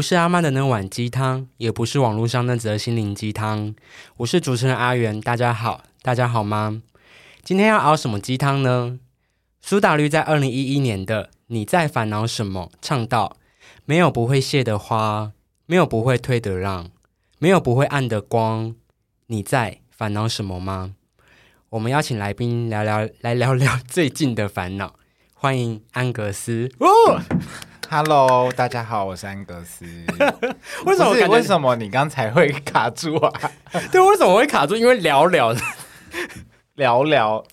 不是阿妈的那碗鸡汤，也不是网络上那则心灵鸡汤。我是主持人阿元，大家好，大家好吗？今天要熬什么鸡汤呢？苏打绿在二零一一年的《你在烦恼什么》唱到：没有不会谢的花，没有不会退的浪，没有不会暗的光。你在烦恼什么吗？我们邀请来宾聊聊，来聊聊最近的烦恼。欢迎安格斯。Hello，大家好，我是安格斯。为什么为什么你刚才会卡住啊？对，为什么会卡住？因为聊聊的。聊聊。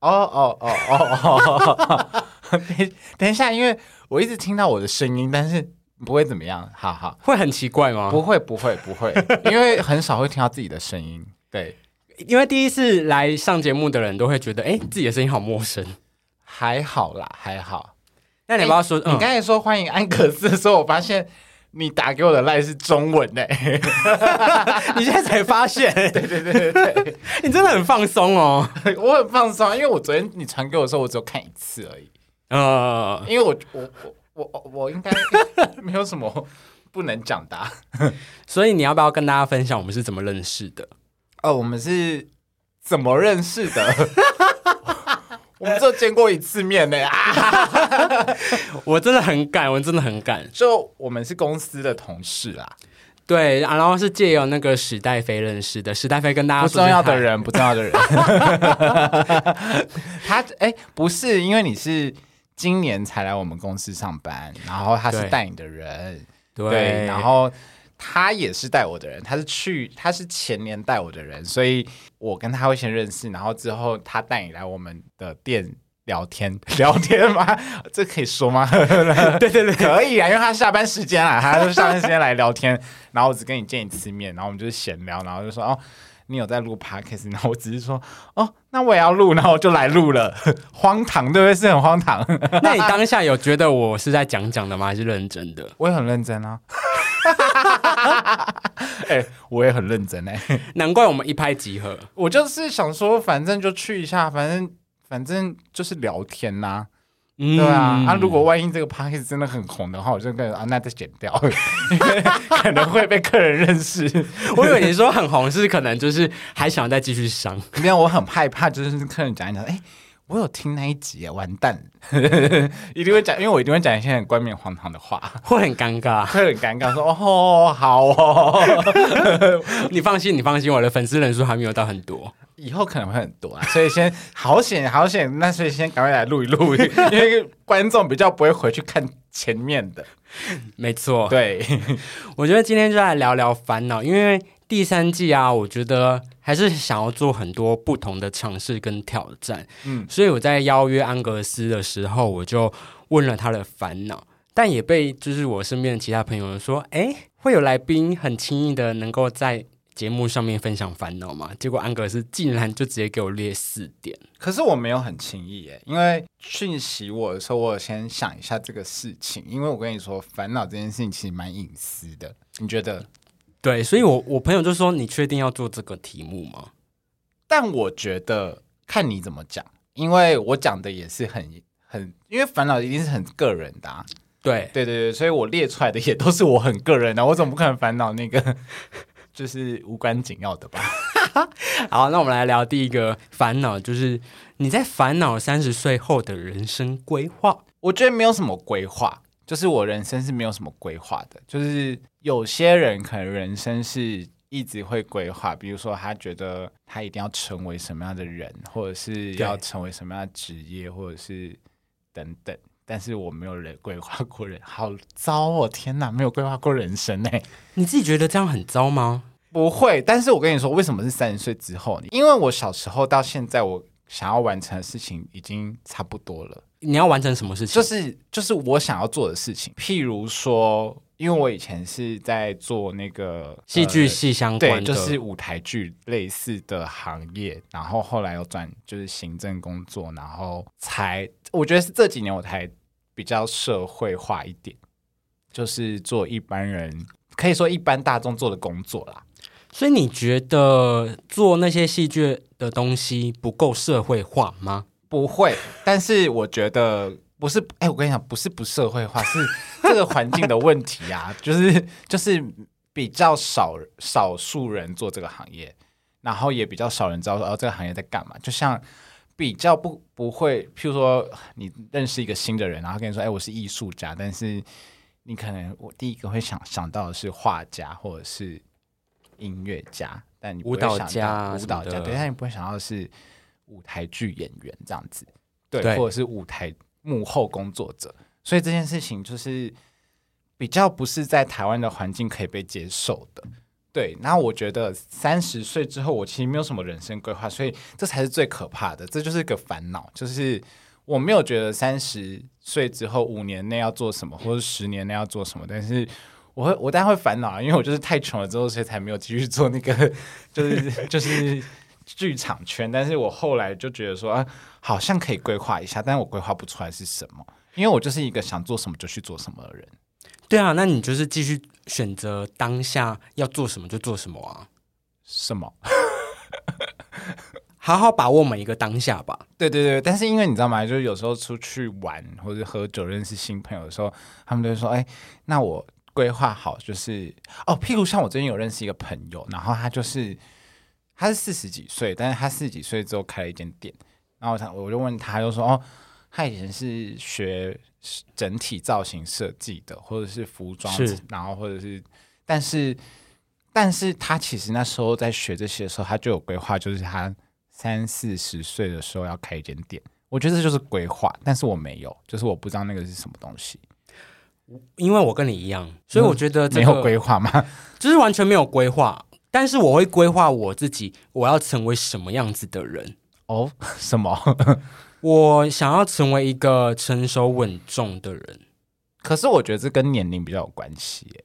哦哦哦哦哦！等等一下，因为我一直听到我的声音，但是不会怎么样。好好，会很奇怪吗？不会不会不会，因为很少会听到自己的声音。对，因为第一次来上节目的人都会觉得，哎，自己的声音好陌生。还好啦，还好。那你要不要说？嗯，你刚才说欢迎安格斯的时候，我发现你打给我的赖是中文呢。你现在才发现，对对对对对。你真的很放松哦。我很放松，因为我昨天你传给我的时候，我只有看一次而已。呃，因为我我我我我应该没有什么不能讲的啊、所以你要不要跟大家分享我们是怎么认识的？哦，我们是怎么认识的？我们只有见过一次面呢 啊！我真的很敢，我真的很敢。就我们是公司的同事啦，对，然后是借由那个史黛菲认识的。史黛菲跟大家不说声嗨，重要的人，不重要的人。他哎、不是，因为你是今年才来我们公司上班，然后他是对带你的人，对，对，然后他也是带我的人，他是去他是前年带我的人，所以我跟他会先认识，然后之后他带你来我们的店聊天，聊天吗？这可以说吗？对对对，可以啊，因为他下班时间啊，他就下班时间来聊天，然后我只跟你见一次面，然后我们就是闲聊，然后就说哦。你有在录 podcast，然后我只是说，哦，那我也要录，然后我就来录了，荒唐，对不对？是很荒唐，那你当下有觉得我是在讲讲的吗？还是认真的？我也很认真啊。哎、我也很认真哎、难怪我们一拍即合。我就是想说，反正就去一下，反正反正就是聊天呐、嗯对啊。啊，如果万一这个 p a c k a g e 真的很红的话，我就跟啊，那再剪掉，因 为可能会被客人认识。我以为你说很红，是可能就是还想再继续上。没有，我很害怕，就是客人讲一讲，哎、我有听那一集耶，完蛋，一定会讲，因为我一定会讲一些很冠冕堂皇的话，会很尴尬。会很尴尬，说哦，好哦，你放心，你放心，我的粉丝人数还没有到很多。以后可能会很多啊，所以先好险好险，那所以先赶快来录一录，因为观众比较不会回去看前面的。没错，对，我觉得今天就来聊聊烦恼，因为第三季啊，我觉得还是想要做很多不同的尝试跟挑战。嗯，所以我在邀约安格斯的时候，我就问了他的烦恼，但也被就是我身边的其他朋友说，哎，会有来宾很轻易的能够在节目上面分享烦恼吗？结果安格斯竟然就直接给我列四点。可是我没有很轻易耶，因为讯息我的时候，我有先想一下这个事情，因为我跟你说，烦恼这件事情其实蛮隐私的，你觉得？对，所以我我朋友就说，你确定要做这个题目吗？但我觉得看你怎么讲，因为我讲的也是很很，因为烦恼一定是很个人的、啊，对，对对对，所以我列出来的也都是我很个人的，我总不可能烦恼那个就是无关紧要的吧？好，那我们来聊第一个烦恼，就是你在烦恼三十岁后的人生规划。我觉得没有什么规划，就是我人生是没有什么规划的。就是有些人可能人生是一直会规划，比如说他觉得他一定要成为什么样的人，或者是要成为什么样的职业，或者是等等。但是我没有人规划过人，好糟哦！天哪，没有规划过人生哎、你自己觉得这样很糟吗？不会，但是我跟你说，为什么是三十岁之后？因为我小时候到现在，我想要完成的事情已经差不多了。你要完成什么事情？就是就是我想要做的事情，譬如说，因为我以前是在做那个戏剧呃系相关就是舞台剧类似的行业，然后后来又转就是行政工作，然后才我觉得是这几年我才比较社会化一点，就是做一般人可以说一般大众做的工作啦。所以你觉得做那些戏剧的东西不够社会化吗？不会，但是我觉得不是，哎、我跟你讲，不是不社会化，是这个环境的问题啊，就是就是比较少少数人做这个行业，然后也比较少人知道说哦这个行业在干嘛。就像比较不不会，譬如说你认识一个新的人，然后跟你说哎我是艺术家，但是你可能我第一个会想想到的是画家或者是音乐家，但你舞蹈家啊舞蹈家，什么的对，但你不会想到的是舞台剧演员这样子，对，对或者是舞台幕后工作者，所以这件事情就是比较不是在台湾的环境可以被接受的。对，那我觉得三十岁之后，我其实没有什么人生规划，所以这才是最可怕的，这就是个烦恼，就是我没有觉得三十岁之后五年内要做什么，或者十年内要做什么，但是我会我当然会烦恼啊，因为我就是太穷了之后，所以才没有继续做那个，就是就是剧场圈。但是我后来就觉得说啊，好像可以规划一下，但是我规划不出来是什么，因为我就是一个想做什么就去做什么的人。对啊，那你就是继续选择当下要做什么就做什么啊，什么？好好把握每一个当下吧。对对对，但是因为你知道吗？就是有时候出去玩或者喝酒认识新朋友的时候，他们都会说：“哎，那我规划好就是哦，譬如像我最近有认识一个朋友，然后他就是他是四十几岁，但是他四十几岁之后开了一间店，然后他我就问他，他就说：哦，他以前是学整体造型设计的，或者是服装，然后或者是，但是但是他其实那时候在学这些的时候，他就有规划，就是他三四十岁的时候要开一间店。我觉得这就是规划，但是我没有，就是我不知道那个是什么东西，因为我跟你一样，所以我觉得这没有规划吗？就是完全没有规划。但是我会规划我自己，我要成为什么样子的人。哦，什么？我想要成为一个成熟稳重的人。可是我觉得这跟年龄比较有关系耶。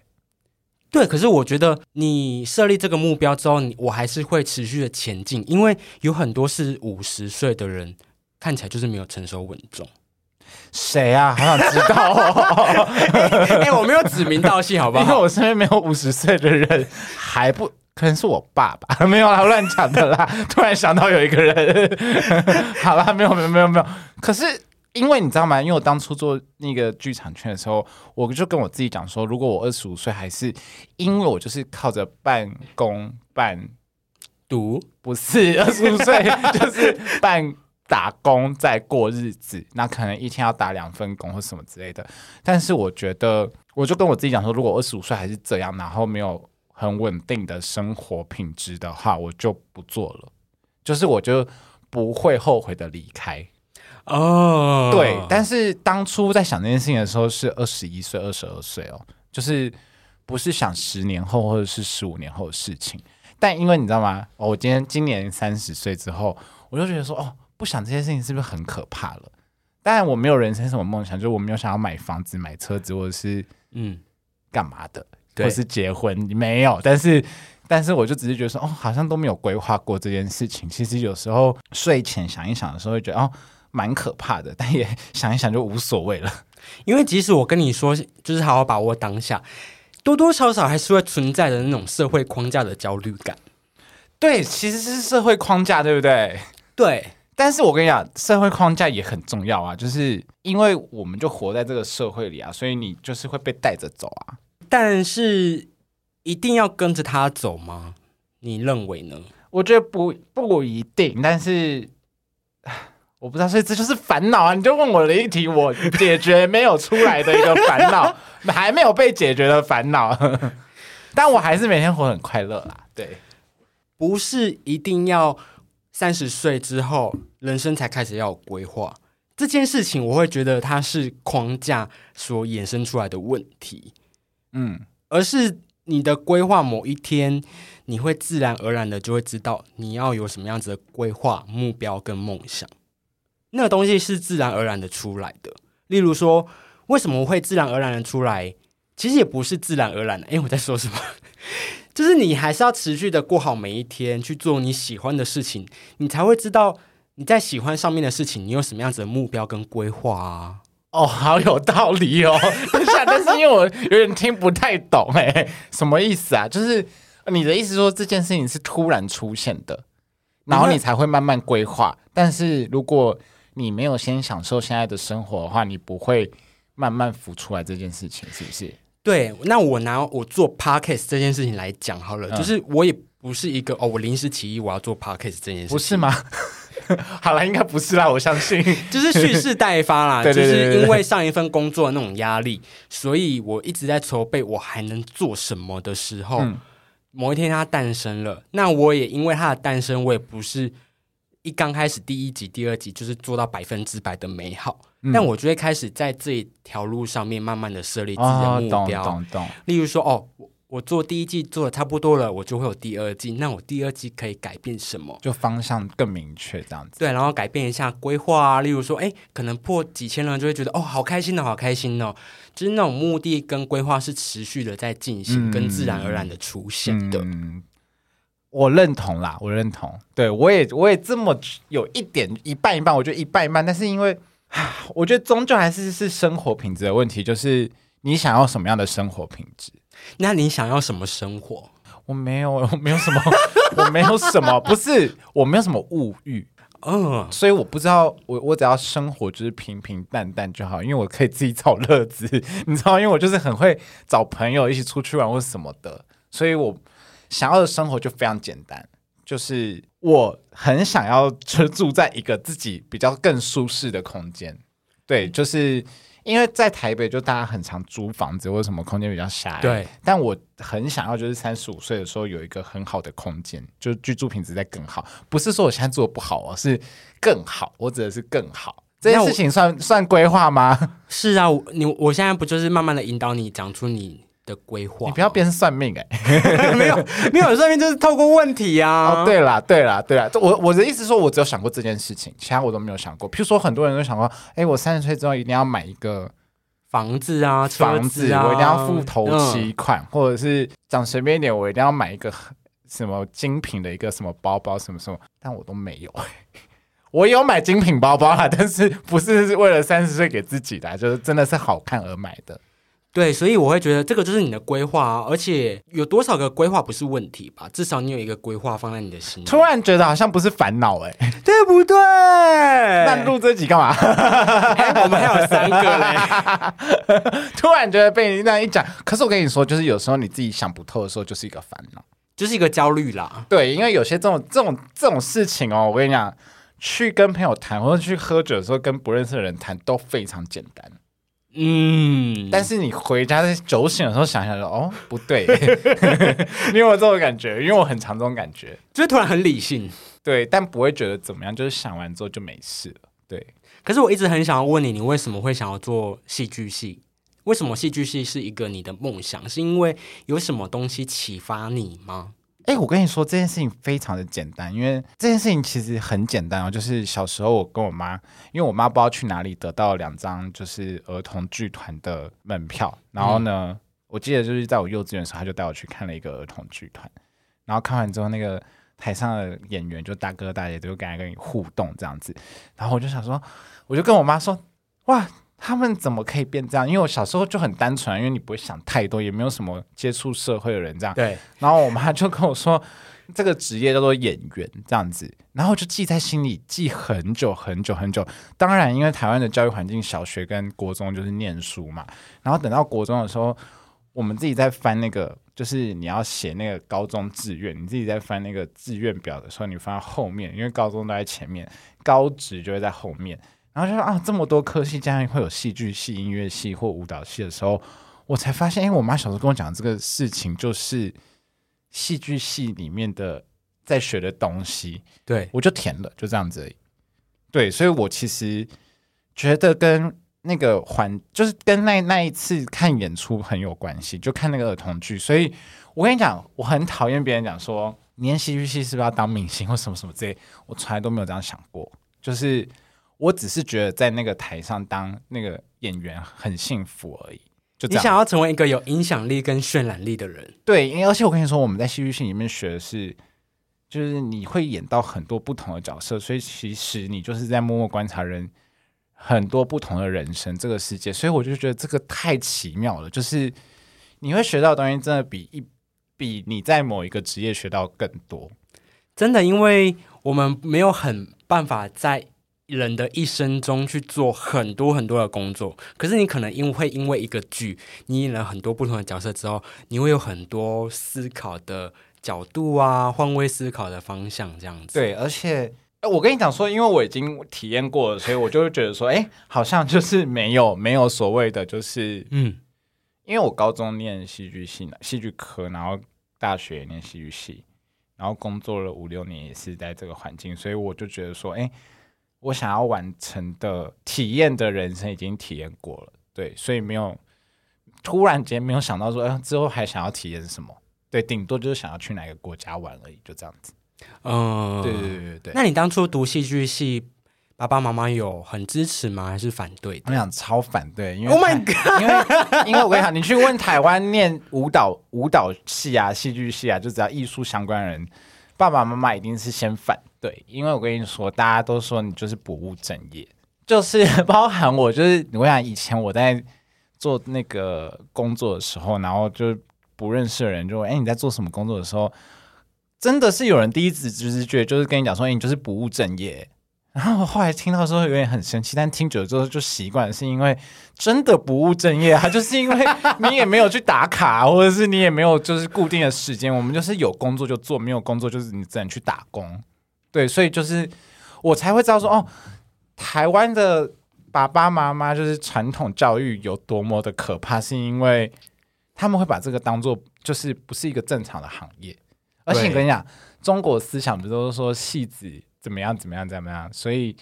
对，可是我觉得你设立这个目标之后，你我还是会持续的前进，因为有很多是五十岁的人，看起来就是没有成熟稳重。谁啊？好想知道哦。哎、我没有指名道姓，好不好 因为？我身边没有五十岁的人，还不可能是我爸爸，没有啦，乱讲的啦。突然想到有一个人，好啦，没有没有没有没有。可是因为你知道吗？因为我当初做那个剧场圈的时候，我就跟我自己讲说，如果我二十五岁，还是因为我就是靠着半工半读不是二十五岁，就是半打工在过日子，那可能一天要打两份工或什么之类的。但是我觉得，我就跟我自己讲说，如果二十五岁还是这样，然后没有很稳定的生活品质的话，我就不做了，就是我就不会后悔的离开。哦，对，但是当初在想这件事情的时候是二十一岁、二十二岁哦，就是不是想十年后或者是十五年后的事情。但因为你知道吗？哦，我今天今年三十岁之后，我就觉得说，哦，不想这些事情是不是很可怕了？当然，我没有人生什么梦想，就是我没有想要买房子、买车子，或者是嗯，干嘛的，对或是结婚，没有。但是，但是我就只是觉得说，哦，好像都没有规划过这件事情。其实有时候睡前想一想的时候，会觉得哦，蛮可怕的，但也想一想就无所谓了。因为即使我跟你说，就是好好把握当下，多多少少还是会存在的那种社会框架的焦虑感。对，其实是社会框架，对不对？对，但是我跟你讲，社会框架也很重要啊，就是因为我们就活在这个社会里啊，所以你就是会被带着走啊。但是一定要跟着他走吗？你认为呢？我觉得不不一定，但是我不知道，所以这就是烦恼啊！你就问我的一题，我解决没有出来的一个烦恼，还没有被解决的烦恼，但我还是每天活很快乐啦。对，不是一定要三十岁之后人生才开始要有规划这件事情，我会觉得它是框架所衍生出来的问题，嗯，而是你的规划某一天，你会自然而然的就会知道你要有什么样子的规划、目标跟梦想。那个东西是自然而然的出来的。例如说，为什么会自然而然的出来？其实也不是自然而然的。诶，我在说什么？就是你还是要持续的过好每一天，去做你喜欢的事情，你才会知道你在喜欢上面的事情，你有什么样子的目标跟规划啊。哦，好有道理哦。等一下，但是因为我有点听不太懂，哎，什么意思啊？就是你的意思说这件事情是突然出现的，然后你才会慢慢规划。但是如果你没有先享受现在的生活的话，你不会慢慢浮出来这件事情，是不是？对，那我拿我做 podcast 这件事情来讲好了，嗯就是我也不是一个哦，我临时起意我要做 podcast 这件事情，不是吗？好了，应该不是啦，我相信。就是蓄势待发啦，就是因为上一份工作的那种压力，所以我一直在筹备我还能做什么的时候，嗯某一天它诞生了。那我也因为它的诞生，我也不是一刚开始第一集、第二集就是做到百分之百的美好，嗯但我就会开始在这一条路上面慢慢的设立自己哦的，目懂标。例如说，哦，我我做第一季做的差不多了，我就会有第二季。那我第二季可以改变什么？就方向更明确这样子。对，然后改变一下规划啊，例如说，哎，可能破几千人就会觉得，哦，好开心哦，好开心哦，就是那种目的跟规划是持续的在进行，嗯跟自然而然的出现的。嗯，我认同啦，我认同。对我也我也这么有一点一半一半，我觉得一半一半。但是因为，啊我觉得终究还是是生活品质的问题，就是你想要什么样的生活品质。那你想要什么生活？我没有，我没有什么，我没有什么，不是，我没有什么物欲，嗯，所以我不知道，我我只要生活就是平平淡淡就好，因为我可以自己找乐子，你知道，因为我就是很会找朋友一起出去玩或什么的，所以我想要的生活就非常简单，就是我很想要就住在一个自己比较更舒适的空间，对，就是。因为在台北，就大家很常租房子，或者什么空间比较狭隘。对，但我很想要，就是三十五岁的时候有一个很好的空间，就是居住品质在更好。不是说我现在做的不好哦，是更好。我指的是更好。这件事情算算规划吗？是啊，我你我现在不就是慢慢的引导你讲出你的规划？你不要变成算命哎、没有没有，算命就是透过问题啊。哦，对啦，对啦，对啦，这我我的意思说，我只有想过这件事情，其他我都没有想过。譬如说，很多人都想过，哎，我三十岁之后一定要买一个房子啊，车房子，啊，我一定要付头期嗯款，或者是讲随便一点，我一定要买一个 什么精品的一个什么包包，什么什么，但我都没有。我有买精品包包啦，但是不是是为了三十岁给自己的啊，就是真的是好看而买的。对，所以我会觉得这个就是你的规划啊，而且有多少个规划不是问题吧？至少你有一个规划放在你的心里，突然觉得好像不是烦恼哎，对不对？那录这集干嘛？哎我们还有三个嘞，突然觉得被你那样一讲，可是我跟你说，就是有时候你自己想不透的时候，就是一个烦恼。就是一个焦虑啦。对，因为有些这种这种这种事情哦，我跟你讲，去跟朋友谈或者去喝酒的时候，跟不认识的人谈都非常简单。嗯，但是你回家在酒醒的时候想想说，哦，不对，你有没有这种感觉？因为我很常这种感觉。就是突然很理性。对，但不会觉得怎么样，就是想完之后就没事了。对，可是我一直很想要问你，你为什么会想要做戏剧系？为什么戏剧系是一个你的梦想？是因为有什么东西启发你吗？哎，我跟你说这件事情非常的简单，因为这件事情其实很简单哦。就是小时候我跟我妈，因为我妈不知道去哪里得到两张就是儿童剧团的门票，然后呢，我记得就是在我幼稚园的时候，她就带我去看了一个儿童剧团，然后看完之后，那个台上的演员就大哥大姐都跟来跟你互动这样子，然后我就想说，我就跟我妈说，哇。他们怎么可以变这样？因为我小时候就很单纯，因为你不会想太多，也没有什么接触社会的人这样。对，然后我妈就跟我说，这个职业叫做演员这样子，然后就记在心里，记很久很久很久。当然，因为台湾的教育环境，小学跟国中就是念书嘛，然后等到国中的时候，我们自己在翻那个，就是你要写那个高中志愿，你自己在翻那个志愿表的时候，你翻到后面，因为高中都在前面，高职就会在后面。然后就说啊，这么多科系，竟然会有戏剧系、音乐系或舞蹈系的时候，我才发现，因为我妈小时候跟我讲这个事情，就是戏剧系里面的在学的东西，对，我就填了，就这样子而已。对，所以我其实觉得跟那个环，就是跟那那一次看演出很有关系，就看那个儿童剧。所以我跟你讲，我很讨厌别人讲说，你念戏剧系是不是要当明星或什么什么之类，我从来都没有这样想过，就是。我只是觉得在那个台上当那个演员很幸福而已，就。你想要成为一个有影响力跟渲染力的人，对，因为而且我跟你说，我们在戏剧系里面学的是，就是你会演到很多不同的角色，所以其实你就是在默默观察人很多不同的人生这个世界，所以我就觉得这个太奇妙了，就是你会学到的东西真的比一比你在某一个职业学到更多。真的，因为我们没有很办法在人的一生中去做很多很多的工作，可是你可能因会因为一个剧，你演了很多不同的角色之后，你会有很多思考的角度啊，换位思考的方向这样子。对，而且呃我跟你讲说，因为我已经体验过了，所以我就会觉得说，哎，好像就是没有没有所谓的，就是嗯，因为我高中念戏剧系、戏剧科，然后大学念戏剧系，然后工作了五六年也是在这个环境，所以我就觉得说，哎，我想要完成的体验的人生已经体验过了，对，所以没有突然间没有想到说，哎，之后还想要体验什么？对，顶多就是想要去哪个国家玩而已，就这样子。嗯，对对对对对。那你当初读戏剧系，爸爸妈妈有很支持吗？还是反对的？我想超反对，因为 Oh my god！因为因为我跟你讲，你去问台湾念舞蹈舞蹈系啊、戏剧系啊，就只要艺术相关的人，爸爸妈妈一定是先反对，因为我跟你说，大家都说你就是不务正业，就是 包含我，就是我想以前我在做那个工作的时候，然后就不认识的人就问，哎、你在做什么工作的时候，真的是有人第一次直直觉就是跟你讲说，哎、你就是不务正业。然后我后来听到的时候有点很生气，但听久了之后就习惯，是因为真的不务正业啊，就是因为你也没有去打卡，或者是你也没有就是固定的时间，我们就是有工作就做，没有工作就是你只能去打工。对，所以就是我才会知道说，哦，台湾的爸爸妈妈就是传统教育有多么的可怕，是因为他们会把这个当做就是不是一个正常的行业，而且对我跟你讲，中国思想不都是说戏子怎么样怎么样怎么样，所以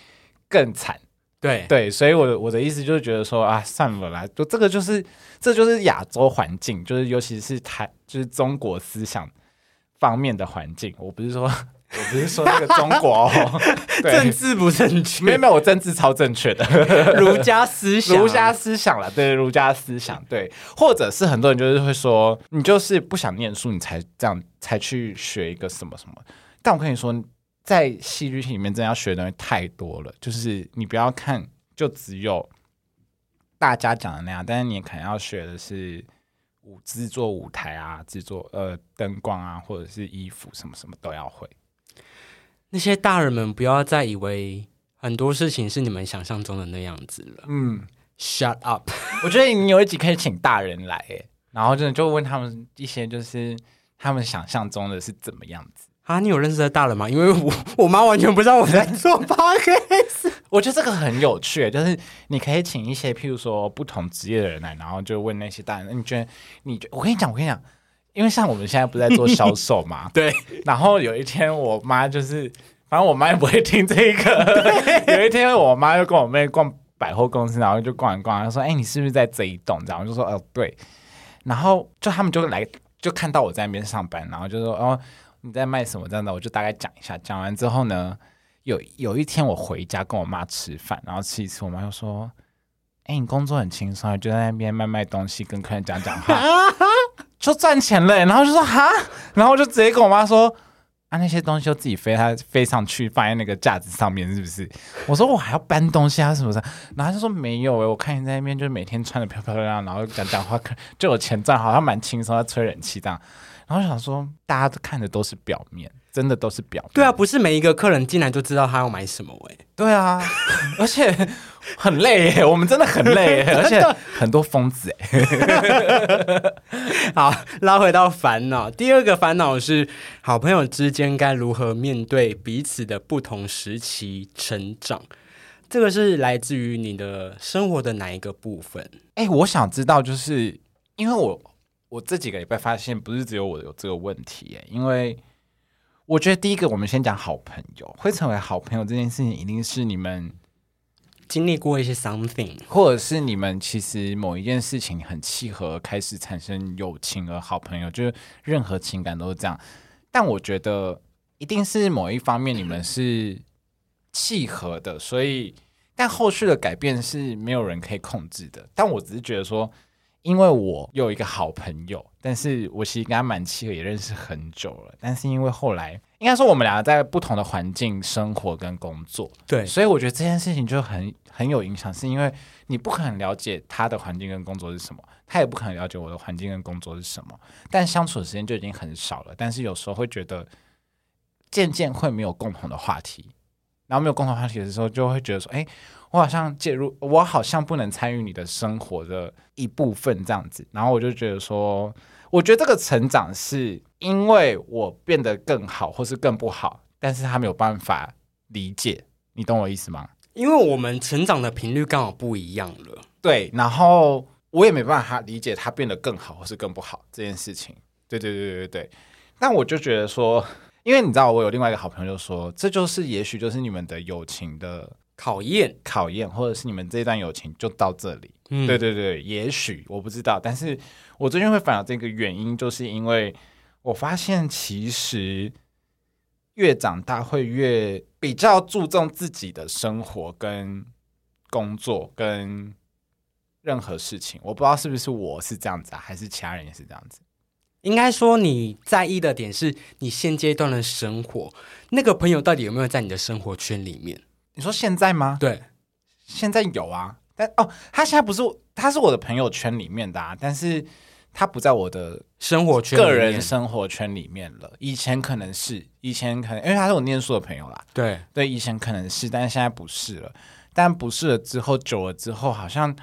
更惨。对对，所以我的我的意思就是觉得说啊，算了啦，就这个就是这就是亚洲环境，就是尤其是台就是中国思想方面的环境。我不是说我不是说那个中国、哦，对。政，治不正确。没有，没有，我政治超正确的，儒家思想，儒家思想了，对儒家思想，对，或者是很多人就是会说，你就是不想念书，你才这样才去学一个什么什么。但我跟你说，在戏剧系里面真的要学的东西太多了，就是你不要看就只有大家讲的那样，但是你可能要学的是舞制作舞台啊，制作呃灯光啊，或者是衣服什么什么都要会。那些大人们不要再以为很多事情是你们想象中的那样子了。嗯，Shut up！我觉得你有一集可以请大人来，哎，然后真的就问他们一些就是他们想象中的是怎么样子。啊，你有认识的大人吗？因为我我妈完全不知道我在做 podcast。我觉得这个很有趣，就是你可以请一些譬如说不同职业的人来，然后就问那些大人，你觉得你觉我跟你讲，我跟你讲，因为像我们现在不是在做销售嘛，对，然后有一天我妈就是，反正我妈也不会听这个。有一天我妈就跟我妹逛百货公司，然后就逛一逛，她说：“哎、你是不是在这一栋？”这样我就说：“哦、对。”然后就他们就来，就看到我在那边上班，然后就说：“哦，你在卖什么？”这样的，我就大概讲一下。讲完之后呢，有有一天我回家跟我妈吃饭，然后吃一次，我妈就说：“哎、你工作很轻松，就在那边卖卖东西，跟客人讲讲话。”就赚钱了欸、然后就说哈，然后就直接跟我妈说啊，那些东西就自己飞，它飞上去放在那个架子上面，是不是？我说我还要搬东西啊，什么的？然后他就说没有诶、我看你在那边就是每天穿的漂漂亮亮，然后讲讲话，就有钱赚，好像蛮轻松，在吹冷气这样。然后想说，大家都看的都是表面，真的都是表面。对啊，不是每一个客人进来就知道他要买什么哎、对啊，而且很累耶，我们真的很累耶，而且很多疯子哎。好，拉回到烦恼。第二个烦恼是好朋友之间该如何面对彼此的不同时期成长。这个是来自于你的生活的哪一个部分？哎、我想知道，就是因为我我这几个礼拜发现，不是只有我有这个问题耶，因为我觉得第一个，我们先讲好朋友，会成为好朋友这件事情，一定是你们，经历过一些 something，或者是你们其实某一件事情很契合，开始产生友情和好朋友，就是任何情感都是这样。但我觉得一定是某一方面你们是契合的，所以但后续的改变是没有人可以控制的。但我只是觉得说，因为我有一个好朋友，但是我其实跟他蛮契合，也认识很久了。但是因为后来，应该说我们两个在不同的环境生活跟工作，对，所以我觉得这件事情就很很有影响，是因为你不可能了解他的环境跟工作是什么，他也不可能了解我的环境跟工作是什么，但相处的时间就已经很少了。但是有时候会觉得渐渐会没有共同的话题，然后没有共同话题的时候，就会觉得说，哎，我好像介入，我好像不能参与你的生活的一部分这样子。然后我就觉得说，我觉得这个成长是因为我变得更好，或是更不好，但是他没有办法理解，你懂我意思吗？因为我们成长的频率刚好不一样了。对，然后我也没办法理解他变得更好或是更不好这件事情。对对对对对，但我就觉得说，因为你知道，我有另外一个好朋友就说，这就是也许就是你们的友情的考验，考验，或者是你们这段友情就到这里。嗯对对对，也许我不知道，但是我最近会烦恼这个原因，就是因为我发现其实越长大会越比较注重自己的生活跟工作跟任何事情。我不知道是不是我是这样子啊，还是其他人也是这样子。应该说你在意的点是你现阶段的生活，那个朋友到底有没有在你的生活圈里面？你说现在吗？对，现在有啊，但哦，他现在不是他是我的朋友圈里面的啊，但是他不在我的生活圈里个人生活圈里面了。以前可能是，以前可能因为他是我念书的朋友啦，对，对，以前可能是，但是现在不是了。但不是了之后，久了之后，好像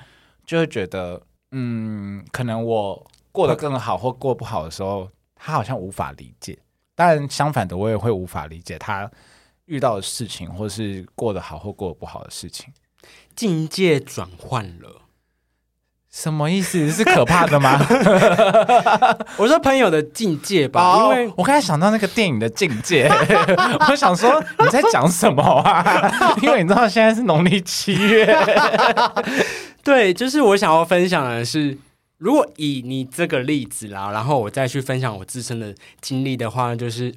就会觉得，嗯，可能我过得更好或过不好的时候，他好像无法理解。当然，相反的，我也会无法理解他遇到的事情，或是过得好或过得不好的事情。境界转换了。什么意思？是可怕的吗？我说朋友的境界吧，因为我刚才想到那个电影的境界，我想说你在讲什么啊？因为你知道现在是农历七月，对，就是我想要分享的是，如果以你这个例子啦，然后我再去分享我自身的经历的话，就是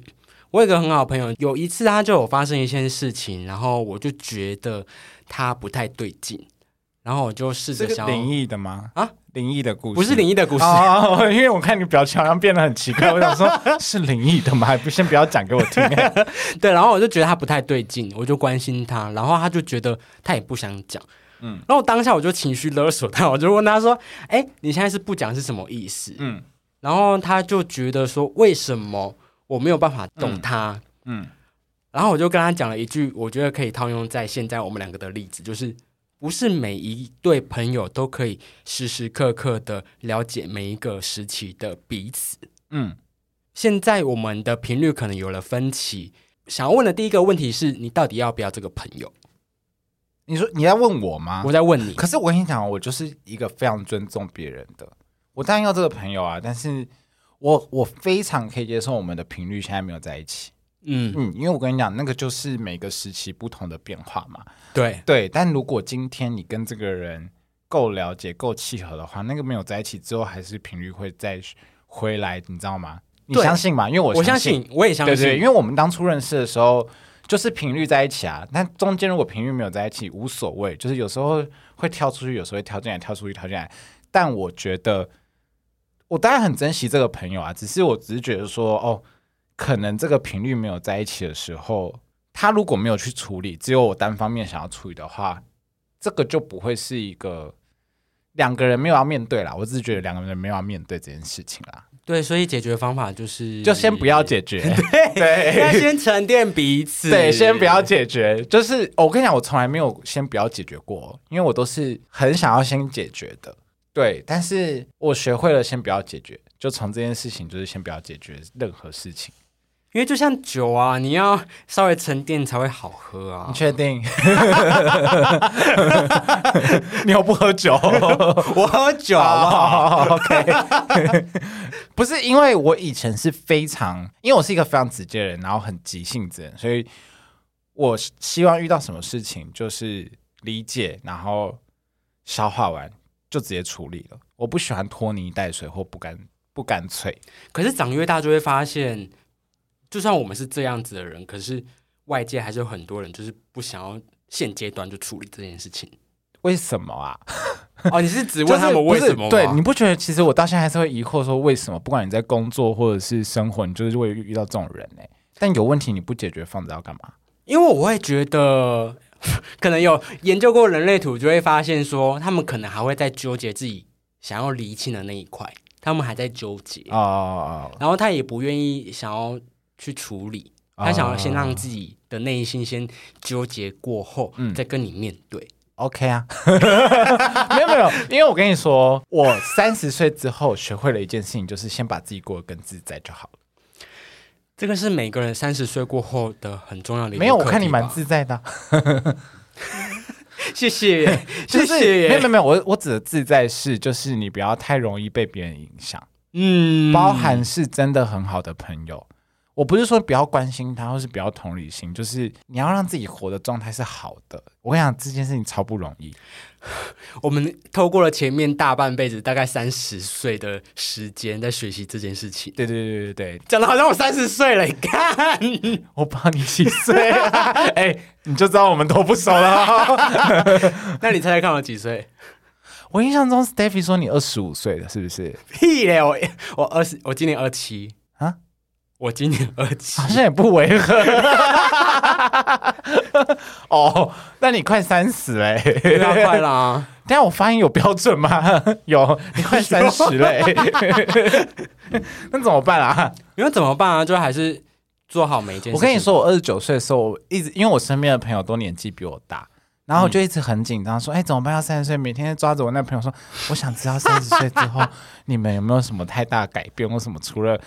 我有一个很好的朋友，有一次他就有发生一件事情，然后我就觉得他不太对劲，然后我就试着想灵异的吗？啊，灵异的故事不是灵异的故事，哦，因为我看你表情好像变得很奇怪，我想说是灵异的吗？还不先不要讲给我听。对，然后我就觉得他不太对劲，我就关心他，然后他就觉得他也不想讲，嗯然后我当下我就情绪勒索他，我就问他说：“哎，你现在是不讲是什么意思？”嗯然后他就觉得说：“为什么我没有办法懂他？”嗯然后我就跟他讲了一句，我觉得可以套用在现在我们两个的例子，就是不是每一对朋友都可以时时刻刻的了解每一个时期的彼此。嗯，现在我们的频率可能有了分歧，想要问的第一个问题是你到底要不要这个朋友？你说你在问我吗？我在问你，可是我跟你讲，我就是一个非常尊重别人的，我当然要这个朋友啊，但是我我非常可以接受我们的频率现在没有在一起。嗯，嗯，因为我跟你讲，那个就是每个时期不同的变化嘛。对，对，但如果今天你跟这个人够了解、够契合的话，那个没有在一起之后，还是频率会再回来，你知道吗？你相信吗？因为我我相信，信，我也相信，对对，因为我们当初认识的时候，就是频率在一起啊。但中间如果频率没有在一起，无所谓，就是有时候会跳出去，有时候会跳进来，跳出去，跳进来。但我觉得，我当然很珍惜这个朋友啊，只是我只是觉得说，哦，可能这个频率没有在一起的时候，他如果没有去处理，只有我单方面想要处理的话，这个就不会是一个两个人没有要面对啦。我只是觉得两个人没有要面对这件事情啦，对，所以解决方法就是就先不要解决，对要先沉淀彼此，对，先不要解决。就是哦我跟你讲，我从来没有先不要解决过，因为我都是很想要先解决的。对，但是我学会了先不要解决，就从这件事情就是先不要解决任何事情。因为就像酒啊，你要稍微沉淀才会好喝啊你。确定？你又不喝酒？我喝酒好不好？好？OK，不是因为我以前是非常，因为我是一个非常直接的人，然后很急性子，所以我希望遇到什么事情就是理解，然后消化完就直接处理了。我不喜欢拖泥带水或不干不干脆。可是长越大就会发现，就算我们是这样子的人，可是外界还是有很多人就是不想要现阶段就处理这件事情。为什么啊？哦，你是只 就是问他们为什么对，你不觉得其实我到现在还是会疑惑说为什么？不管你在工作或者是生活，你就是会遇到这种人呢、但有问题你不解决，放着要干嘛？因为我会觉得，可能有研究过人类图，就会发现说，他们可能还会在纠结自己想要厘清的那一块，他们还在纠结，哦然后他也不愿意想要去处理，他想要先让自己的内心先纠结过后，嗯再跟你面对。OK 啊，没有没有，因为我跟你说，我三十岁之后学会了一件事情，就是先把自己过得更自在就好了。这个是每个人三十岁过后的很重要的一个没有，我看你蛮自在的啊、谢谢，谢谢没有没。有没有，我我指的自在是，就是你不要太容易被别人影响，嗯，包含是真的很好的朋友。我不是说不要关心他，或是不要同理心，就是你要让自己活的状态是好的。我跟你讲，这件事情超不容易。我们透过了前面大半辈子，大概三十岁的时间，在学习这件事情。对对对对对，讲的好像我三十岁了，你看，我帮你几岁、啊，哎、你就知道我们都不熟了哦、那你猜猜看我几岁？我印象中 s t e f f y 说你二十五岁了，是不是？屁嘞！我我二十，我今年二七啊，我今年二七好，像也不违和。哦，那你快三十嘞？要快啦、等一下我发音有标准吗？有，你快三十嘞。那怎么办啊？因为怎么办啊？就还是做好每一件事。我跟你，说，我二十九岁的时候，我一直因为我身边的朋友都年纪比我大，然后我就一直很紧张，说：“哎、怎么办？要三十岁，每天抓着我那朋友说，我想知道三十岁之后你们有没有什么太大改变，或什么除了。”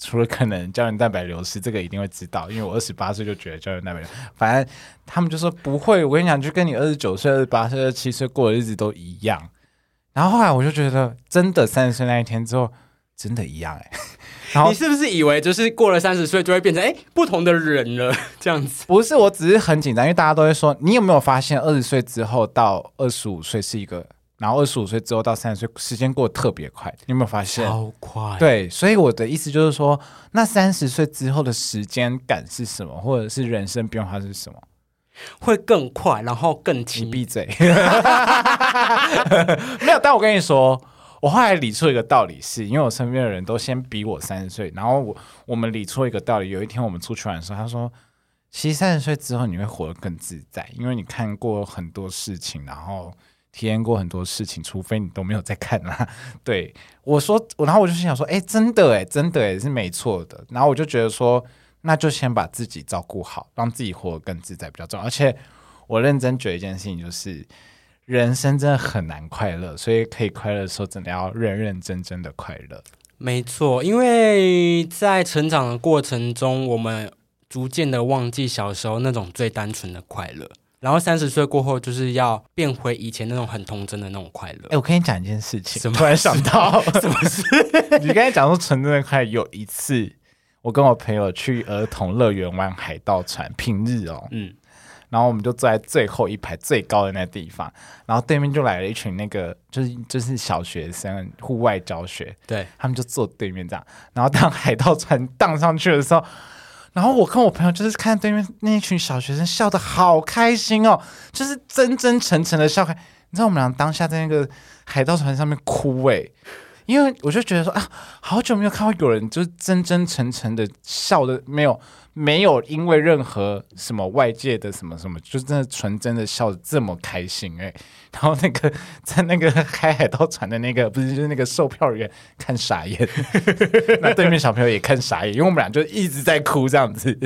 除了可能胶原蛋白流失，这个一定会知道，因为我二十八岁就觉得胶原蛋白流失，反正他们就说不会。我跟你讲，就跟你二十九岁、二十八岁、二十七岁过的日子都一样。然后后来我就觉得，真的三十岁那一天之后，真的一样哎、然后你是不是以为就是过了三十岁就会变成哎不同的人了这样子？不是，我只是很紧张，因为大家都会说，你有没有发现二十岁之后到二十五岁是一个，然后二十五岁之后到三十岁，时间过得特别快，你有没有发现？超快，对，所以我的意思就是说，那三十岁之后的时间感是什么，或者是人生变化是什么？会更快，然后更你。闭嘴！没有，但我跟你说，我后来理出一个道理是，因为我身边的人都先比我三十岁，然后我我们理出一个道理。有一天我们出去玩的时候，他说，其实三十岁之后你会活得更自在，因为你看过很多事情，然后体验过很多事情，除非你都没有在看啦。对我说，我然后我就心想说，哎、真的哎，真的哎是没错的。然后我就觉得说，那就先把自己照顾好，让自己活得更自在比较重要。而且我认真觉得一件事情就是。人生真的很难快乐，所以可以快乐的时候，真的要认认真真的快乐。没错，因为在成长的过程中，我们逐渐的忘记小时候那种最单纯的快乐，然后三十岁过后，就是要变回以前那种很童真的那种快乐哎、。我跟你讲一件事情，什么突然想到，什么事？你刚才讲说纯真的快乐，有一次我跟我朋友去儿童乐园玩海盗船，平日哦，嗯，然后我们就坐在最后一排最高的那地方，然后对面就来了一群那个就是就是小学生户外教学，对，他们就坐对面这样，然后当海盗船荡上去的时候，然后我跟我朋友就是看对面那一群小学生笑的好开心哦，就是真真诚诚的笑开。你知道我们俩当下在那个海盗船上面哭诶，因为我就觉得说啊，好久没有看到有人就是真真诚诚的笑的，没有没有因为任何什么外界的什么什么，就真的纯真的笑的这么开心诶。然后那个在那个 开海盗船的那个不是就是那个售票员看傻眼，那对面小朋友也看傻眼，因为我们俩就一直在哭这样子，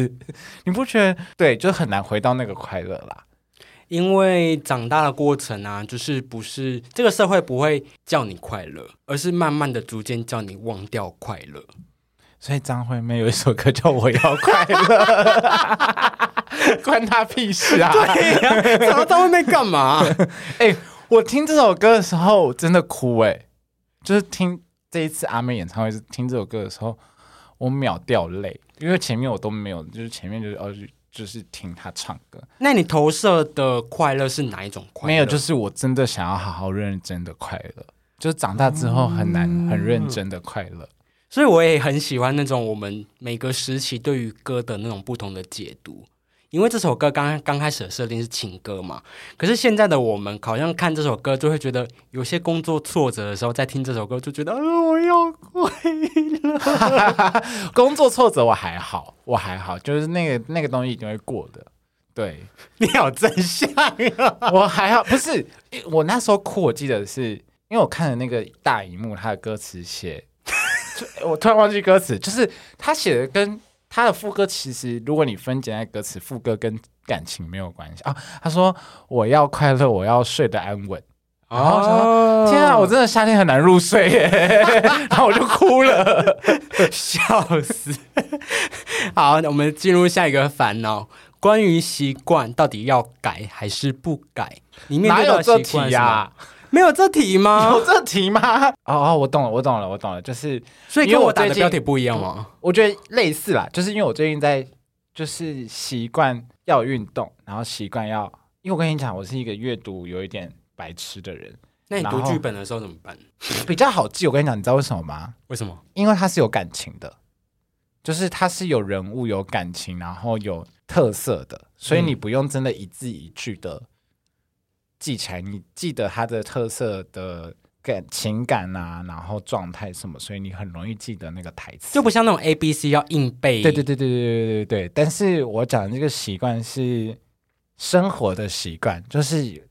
你不觉得对，就很难回到那个快乐啦。因为长大的过程啊，就是不是这个社会不会叫你快乐，而是慢慢的逐渐叫你忘掉快乐。所以张惠妹有一首歌叫《我要快乐》，关他屁事啊！对呀、长到在外面干嘛？哎、我听这首歌的时候真的哭哎、就是听这一次阿妹演唱会听这首歌的时候，我秒掉泪，因为前面我都没有，就是前面就是哦就就是听她唱歌，那你投射的快乐是哪一种快乐？没有，就是我真的想要好好认真的快乐，就是长大之后很难很认真的快乐。所以我也很喜欢那种我们每个时期对于歌的那种不同的解读。因为这首歌刚刚开始的设定是情歌嘛，可是现在的我们好像看这首歌就会觉得有些工作挫折的时候，在听这首歌就觉得，啊，我要快乐。工作挫折我还好，我还好，就是那个那个东西一定会过的。对 你好真相啊！我还好，不是我那时候哭，我记得是因为我看了那个大荧幕，它的歌词写，就我突然忘记歌词，就是他写的跟他的副歌其实，如果你分解在歌词，副歌跟感情没有关系啊。他说：“我要快乐，我要睡得安稳。”然后想哦天啊，我真的夏天很难入睡耶，然后我就哭了。笑死！好，那我们进入下一个烦恼，关于习惯到底要改还是不改？你面对到的哪有这习惯题呀、没有这题吗？有这题吗？哦哦，我懂了，我懂了，我懂了，就是所以因为我跟我打的最近标题不一样吗？我觉得类似啦，就是因为我最近在就是习惯要运动，然后习惯要，因为我跟你讲，我是一个阅读有一点白痴的人，那你读后剧本的时候怎么办？比较好记。我跟你讲，你知道为什么吗？为什么？因为它是有感情的，就是它是有人物、有感情，然后有特色的，所以嗯你不用真的一字一句的记起来，你记得它的特色的感情感啊，然后状态什么，所以你很容易记得那个台词，就不像那种 A B C 要硬背。对对对对对对对对。但是我讲的这个习惯是生活的习惯，就是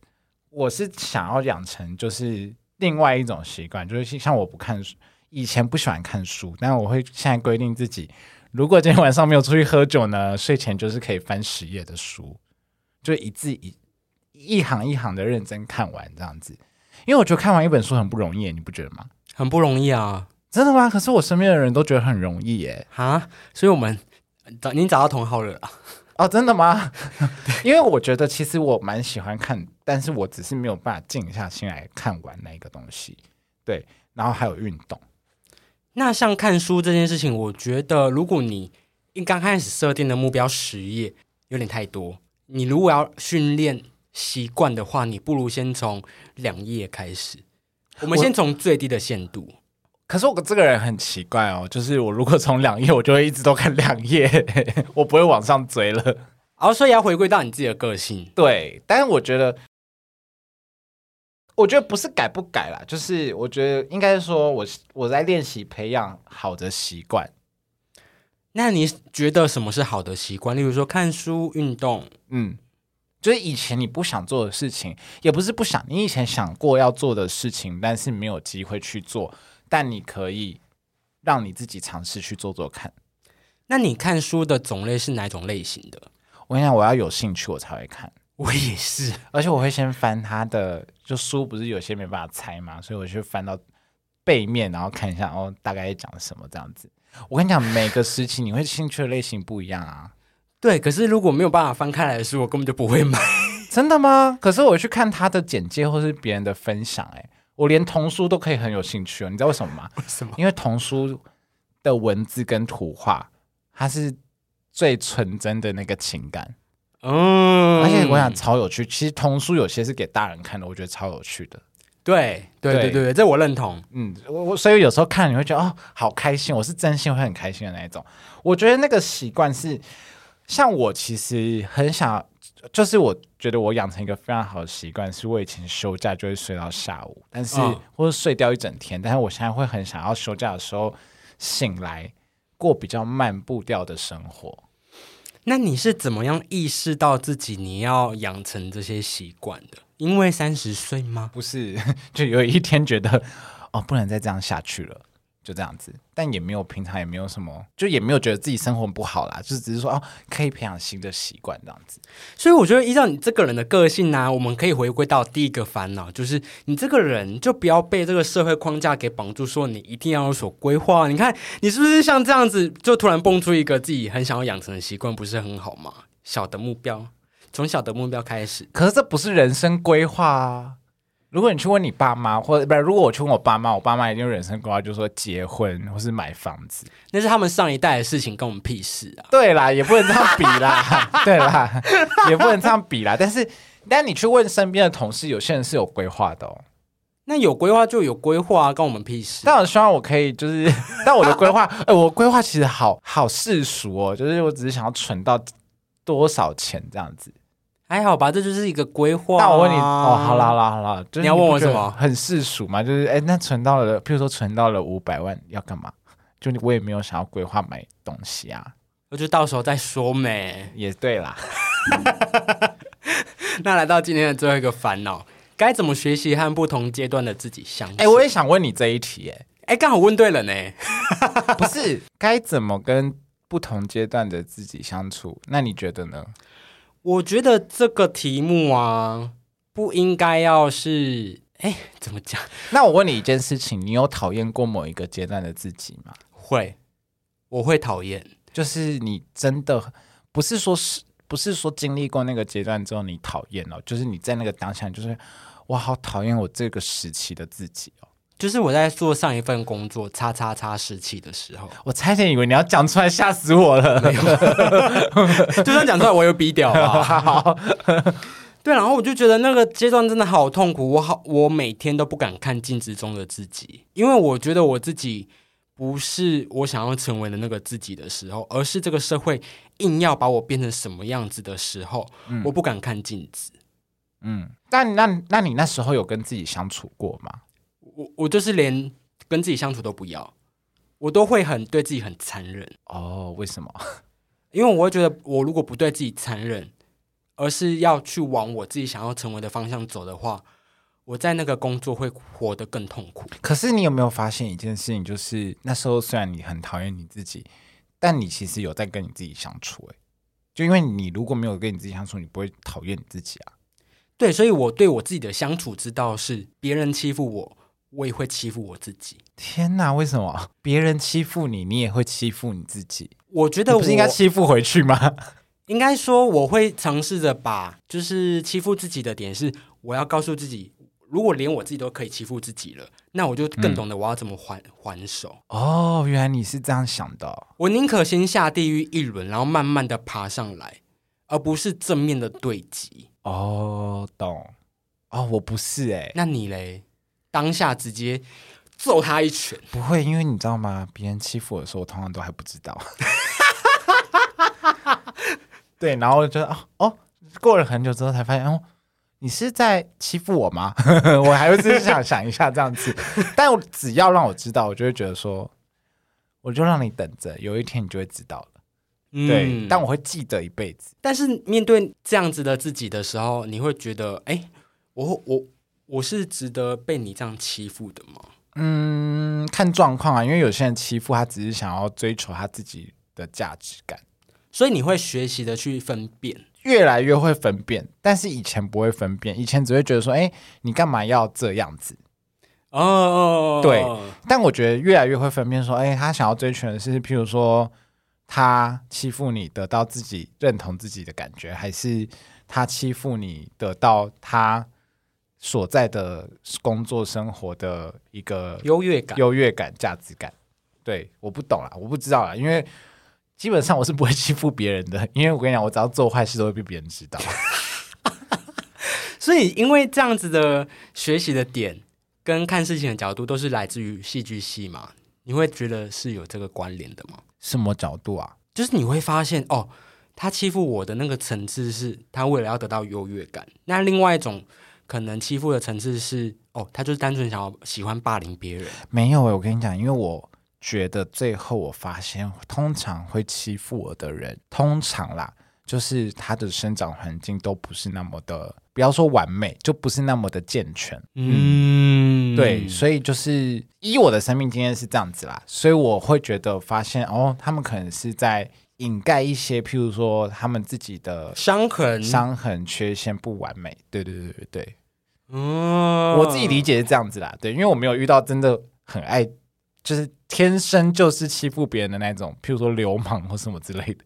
我是想要养成就是另外一种习惯，就是像我不看书，以前不喜欢看书，但我会现在规定自己，如果今天晚上没有出去喝酒呢，睡前就是可以翻十页的书，就一字一一行一行的认真看完这样子。因为我觉得看完一本书很不容易，你不觉得吗？很不容易啊！真的吗？可是我身边的人都觉得很容易耶。哈，所以我们找你找到同好了啦。哦，真的吗？因为我觉得其实我蛮喜欢看，但是我只是没有办法静下心来看完那个东西。对，然后还有运动，那像看书这件事情，我觉得如果你一刚开始设定的目标十页有点太多，你如果要训练习惯的话，你不如先从两页开始。我们先从最低的限度。可是我这个人很奇怪哦，就是我如果从两页，我就会一直都看两页，我不会往上追了。然后所以要回归到你自己的个性。对，但是我觉得，我觉得不是改不改啦，就是我觉得应该是说我我在练习培养好的习惯。那你觉得什么是好的习惯？例如说看书、运动。嗯，就是以前你不想做的事情，也不是不想，你以前想过要做的事情，但是没有机会去做，但你可以让你自己尝试去做做看。那你看书的种类是哪种类型的？我跟你讲，我要有兴趣我才会看，我也是。而且我会先翻它的，就书不是有些没办法猜嘛，所以我就翻到背面，然后看一下哦，大概在讲什么这样子。我跟你讲，每个时期你会兴趣的类型不一样啊。对，可是如果没有办法翻开来的书，我根本就不会买。真的吗？可是我去看他的简介或是别人的分享、欸，我连童书都可以很有兴趣哦。你知道为什么吗？为什么？因为童书的文字跟图画，它是最纯真的那个情感，嗯而且我想超有趣。其实童书有些是给大人看的，我觉得超有趣的。对对对对对对，这我认同。嗯，我我所以有时候看你会觉得哦，好开心，我是真心会很开心的那一种。我觉得那个习惯是，像我其实很想，就是我觉得我养成一个非常好的习惯，是我以前休假就会睡到下午，但是、嗯或者睡掉一整天，但是我现在会很想要休假的时候醒来，过比较慢步调的生活。那你是怎么样意识到自己你要养成这些习惯的？因为三十岁吗？不是，就有一天觉得哦，不能再这样下去了，就这样子。但也没有平常也没有什么，就也没有觉得自己生活不好啦，就只是说哦，可以培养新的习惯这样子。所以我觉得依照你这个人的个性呢、我们可以回归到第一个烦恼，就是你这个人就不要被这个社会框架给绑住，说你一定要有所规划。你看你是不是像这样子，就突然蹦出一个自己很想要养成的习惯，不是很好吗？小的目标，从小的目标开始。可是这不是人生规划啊。如果你去问你爸妈，或者不是，如果我去问我爸妈，我爸妈一定有人生规划，就是说结婚或是买房子。那是他们上一代的事情，跟我们屁事啊！对啦，也不能这样比啦，对啦，也不能这样比啦。但是，但你去问身边的同事，有些人是有规划的哦。那有规划就有规划啊，跟我们屁事。但我希望我可以，就是，但我的规划，呃，我规划其实好好世俗哦，就是我只是想要存到多少钱这样子。还好吧，这就是一个规划、啊。但我问你，哦，好啦好啦好啦，就是你要问我什么很世俗嘛，就是哎，那存到了，譬如说存到了五百万要干嘛？就我也没有想要规划买东西啊，我就到时候再说呗。也对啦。那来到今天的最后一个烦恼，该怎么学习和不同阶段的自己相处？哎，我也想问你这一题，哎，哎，刚好问对了呢。不是该怎么跟不同阶段的自己相处，那你觉得呢？我觉得这个题目啊，不应该要是，哎，怎么讲？那我问你一件事情，你有讨厌过某一个阶段的自己吗？会，我会讨厌，就是你真的不是说是不是说经历过那个阶段之后你讨厌哦，就是你在那个当下，就是我好讨厌我这个时期的自己哦。就是我在做上一份工作“叉叉叉”时期的时候，我差点以为你要讲出来，吓死我了。就算讲出来，我有逼掉啊。对，然后我就觉得那个阶段真的好痛苦，我好，我每天都不敢看镜子中的自己，因为我觉得我自己不是我想要成为的那个自己的时候，而是这个社会硬要把我变成什么样子的时候，我不敢看镜子。嗯，但那那你那时候有跟自己相处过吗？我我就是连跟自己相处都不要，我都会很对自己很残忍哦。为什么？因为我会觉得，我如果不对自己残忍，而是要去往我自己想要成为的方向走的话，我在那个工作会活得更痛苦。可是你有没有发现一件事情，就是那时候虽然你很讨厌你自己，但你其实有在跟你自己相处。诶，就因为你如果没有跟你自己相处，你不会讨厌你自己啊。对，所以我对我自己的相处之道是，别人欺负我。我也会欺负我自己。天哪，为什么别人欺负你，你也会欺负你自己？我觉得不是应该欺负回去吗？应该说，我会尝试着把就是欺负自己的点是，我要告诉自己，如果连我自己都可以欺负自己了，那我就更懂得我要怎么还还手。哦，原来你是这样想的。我宁可先下地狱一轮，然后慢慢的爬上来，而不是正面的对击。哦，懂。哦，我不是哎，那你嘞？当下直接揍他一拳，不会，因为你知道吗？别人欺负我的时候，我通常都还不知道。对，然后就觉得哦哦，过了很久之后才发现，哦，你是在欺负我吗？我还会自己想想一下这样子。但我只要让我知道，我就会觉得说，我就让你等着，有一天你就会知道了。对，但我会记得一辈子。但是面对这样子的自己的时候，你会觉得，哎，我我。我是值得被你这样欺负的吗？嗯，看状况啊，因为有些人欺负他，只是想要追求他自己的价值感，所以你会学习的去分辨，越来越会分辨。但是以前不会分辨，以前只会觉得说，哎，你干嘛要这样子？哦，对。但我觉得越来越会分辨，说，哎，他想要追求的是，譬如说，他欺负你得到自己认同自己的感觉，还是他欺负你得到他。所在的工作生活的一个优越感、优越感、价值感，对，我不懂啊，我不知道啊，因为基本上我是不会欺负别人的，因为我跟你讲，我只要做坏事都会被别人知道。所以，因为这样子的学习的点跟看事情的角度都是来自于戏剧系嘛，你会觉得是有这个关联的吗？什么角度啊？就是你会发现，哦，他欺负我的那个层次是他为了要得到优越感，那另外一种。可能欺负的层次是哦，他就是单纯想要喜欢霸凌别人。没有我跟你讲，因为我觉得最后我发现，通常会欺负我的人，通常啦，就是他的生长环境都不是那么的，不要说完美，就不是那么的健全。嗯，对，所以就是以我的生命经验是这样子啦，所以我会觉得发现哦，他们可能是在。掩盖一些，譬如说他们自己的伤痕、伤痕、缺陷、不完美。对对对对对，嗯，我自己理解是这样子啦。对，因为我没有遇到真的很爱，就是天生就是欺负别人的那种，譬如说流氓或什么之类的。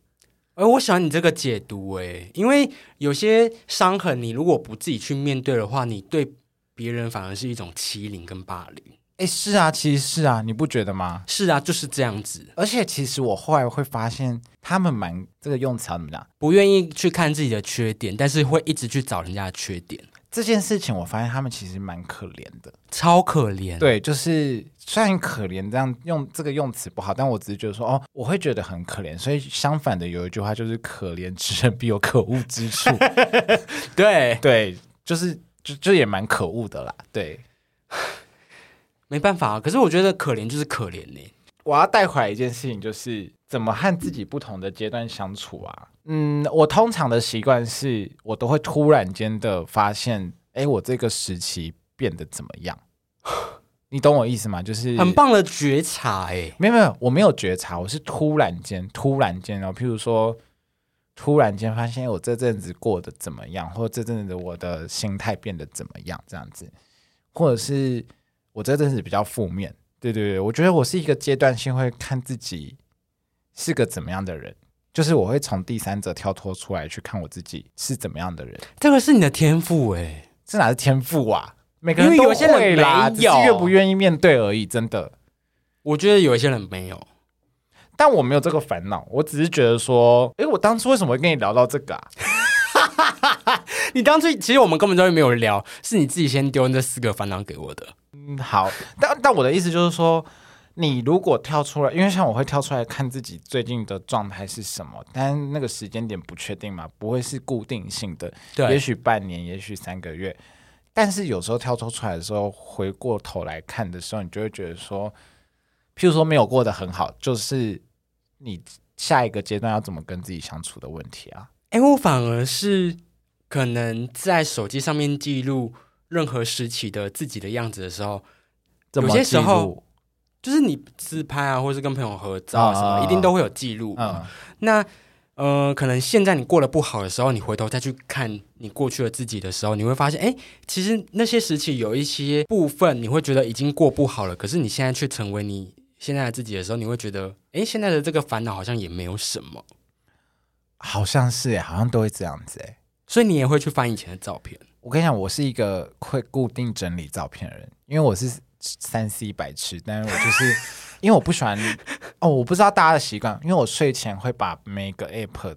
哎，我喜欢你这个解读，哎，因为有些伤痕，你如果不自己去面对的话，你对别人反而是一种欺凌跟霸凌。哎，是啊，其实是啊，你不觉得吗？是啊，就是这样子。而且，其实我后来会发现，他们蛮这个用词怎么讲？不愿意去看自己的缺点，但是会一直去找人家的缺点。这件事情，我发现他们其实蛮可怜的，超可怜。对，就是虽然可怜这样用这个用词不好，但我只是觉得说，哦，我会觉得很可怜。所以相反的，有一句话就是“可怜之人必有可恶之处 ”。对对，就是就就也蛮可恶的啦。对。没办法，可是我觉得可怜就是可怜呢。我要带回来一件事情，就是怎么和自己不同的阶段相处啊。嗯，我通常的习惯是，我都会突然间的发现，哎，我这个时期变得怎么样？你懂我意思吗？就是很棒的觉察哎、没有没有，我没有觉察，我是突然间突然间哦，譬如说突然间发现我这阵子过得怎么样，或者这阵子我的心态变得怎么样，这样子，或者是我这阵子比较负面，对对对，我觉得我是一个阶段性会看自己是个怎么样的人，就是我会从第三者跳脱出来去看我自己是怎么样的人，这个是你的天赋哎、这哪是天赋啊？每个人都因为有些人会啦，没有只是愿不愿意面对而已，真的。我觉得有一些人没有，但我没有这个烦恼，我只是觉得说，哎，我当初为什么会跟你聊到这个啊？你当初其实我们根本就没有聊，是你自己先丢这四个烦恼给我的。嗯，好，但但我的意思就是说，你如果跳出来，因为像我会跳出来看自己最近的状态是什么，但那个时间点不确定嘛，不会是固定性的，对也，许半年，也许三个月。但是有时候跳脱出来的时候，回过头来看的时候，你就会觉得说，譬如说没有过得很好，就是你下一个阶段要怎么跟自己相处的问题啊。哎、我反而是可能在手机上面记录任何时期的自己的样子的时候，有些时候就是你自拍啊，或是跟朋友合照啊什么，啊啊啊一定都会有记录嘛。嗯，那呃，可能现在你过得不好的时候，你回头再去看你过去的自己的时候，你会发现，哎，其实那些时期有一些部分，你会觉得已经过不好了，可是你现在却成为你现在的自己的时候，你会觉得，哎，现在的这个烦恼好像也没有什么，好像是耶，好像都会这样子哎。所以你也会去翻以前的照片。我跟你讲，我是一个会固定整理照片的人，因为我是三 C 白痴，但是我就是因为我不喜欢哦，我不知道大家的习惯，因为我睡前会把每个 app，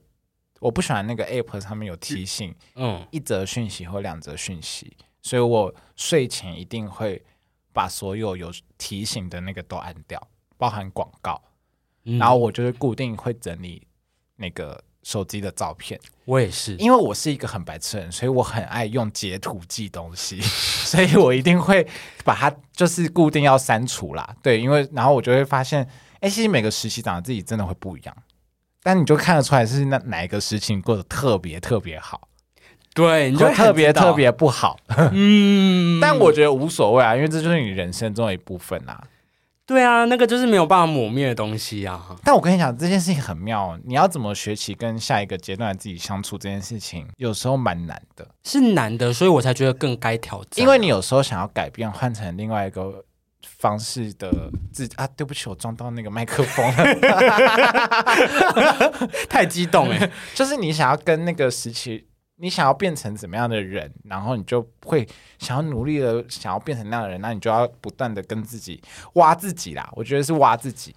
我不喜欢那个 app 上面有提醒嗯，一则讯息或两则讯息，所以我睡前一定会把所有有提醒的那个都按掉，包含广告，嗯。然后我就是固定会整理那个手机的照片。我也是，因为我是一个很白痴的人，所以我很爱用截图记东西，所以我一定会把它就是固定要删除啦。对，因为然后我就会发现，哎、其实每个时期长得自己真的会不一样，但你就看得出来是那哪一个时期你过得特别特别好，对，你就特别特，别不好。嗯，但我觉得无所谓啊，因为这就是你人生中的一部分啊。对啊，那个就是没有办法抹灭的东西啊。但我跟你讲，这件事情很妙哦，你要怎么学习跟下一个阶段的自己相处这件事情，有时候蛮难的。是难的，所以我才觉得更该挑战。因为你有时候想要改变，换成另外一个方式的自啊，对不起，我撞到那个麦克风了。太激动哎、就是你想要跟那个时期，你想要变成怎么样的人，然后你就会想要努力的想要变成那样的人，那你就要不断的跟自己挖自己啦。我觉得是挖自己，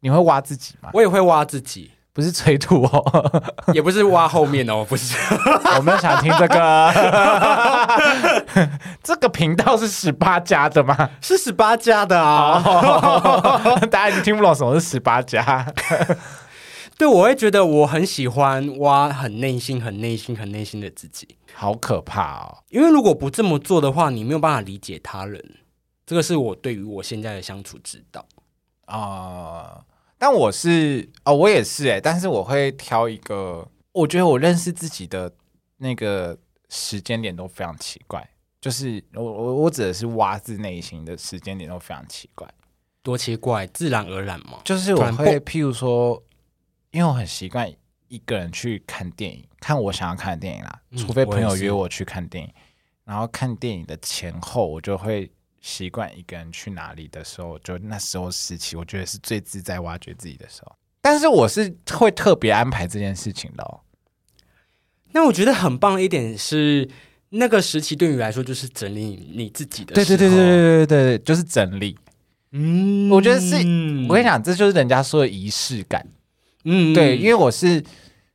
你会挖自己吗？我也会挖自己，不是催吐哦，也不是挖后面哦，不是。我没有想听这个。这个频道是十八加的吗？是十八加的啊。大家已经听不懂什么是十八加。对，我会觉得我很喜欢挖很内心、很内心、很内心的自己，好可怕哦！因为如果不这么做的话，你没有办法理解他人。这个是我对于我现在的相处之道。啊、但我是哦，我也是哎，但是我会挑一个，我觉得我认识自己的那个时间点都非常奇怪，就是我我我指的是挖自内心的时间点都非常奇怪，多奇怪，自然而然嘛。就是我会譬如说，因为我很习惯一个人去看电影，看我想要看的电影啦，嗯除非朋友约我去看电影，然后看电影的前后，我就会习惯一个人去哪里的时候，就那时候时期，我觉得是最自在挖掘自己的时候。但是我是会特别安排这件事情的哦。那我觉得很棒的一点是，那个时期对你来说就是整理你你自己的对对对对对对对，就是整理。嗯我觉得是我跟你讲，这就是人家说的仪式感。嗯对，因为我是，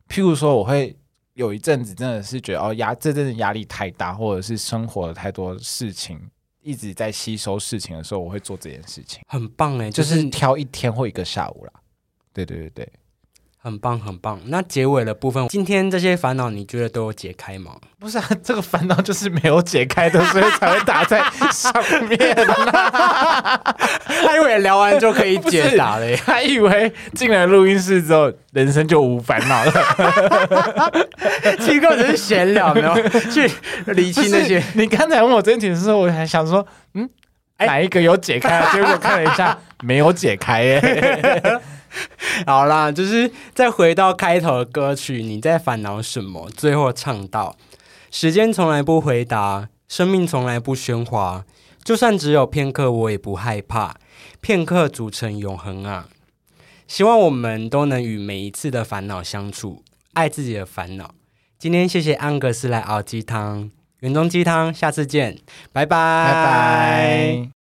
譬如说，我会有一阵子真的是觉得哦压这阵子压力太大，或者是生活的太多事情，一直在吸收事情的时候，我会做这件事情，很棒哎，就就是是挑一天或一个下午啦。对对对对，很棒很棒。那结尾的部分，今天这些烦恼你觉得都有解开吗？不是啊，这个烦恼就是没有解开的，所以才会打在上面、他以为聊完就可以解答了耶。还以为进了录音室之后，人生就无烦恼了。其实根本只是闲聊，没有去理清那些。你刚才问我这件题的时候，我还想说，嗯，哪一个有解开啊？结果看了一下，没有解开耶。好啦，就是再回到开头的歌曲，你在烦恼什么？最后唱到：时间从来不回答，生命从来不喧哗，就算只有片刻，我也不害怕。片刻组成永恒啊！希望我们都能与每一次的烦恼相处，爱自己的烦恼。今天谢谢安格斯来熬鸡汤，园中鸡汤，下次见，拜拜，拜拜。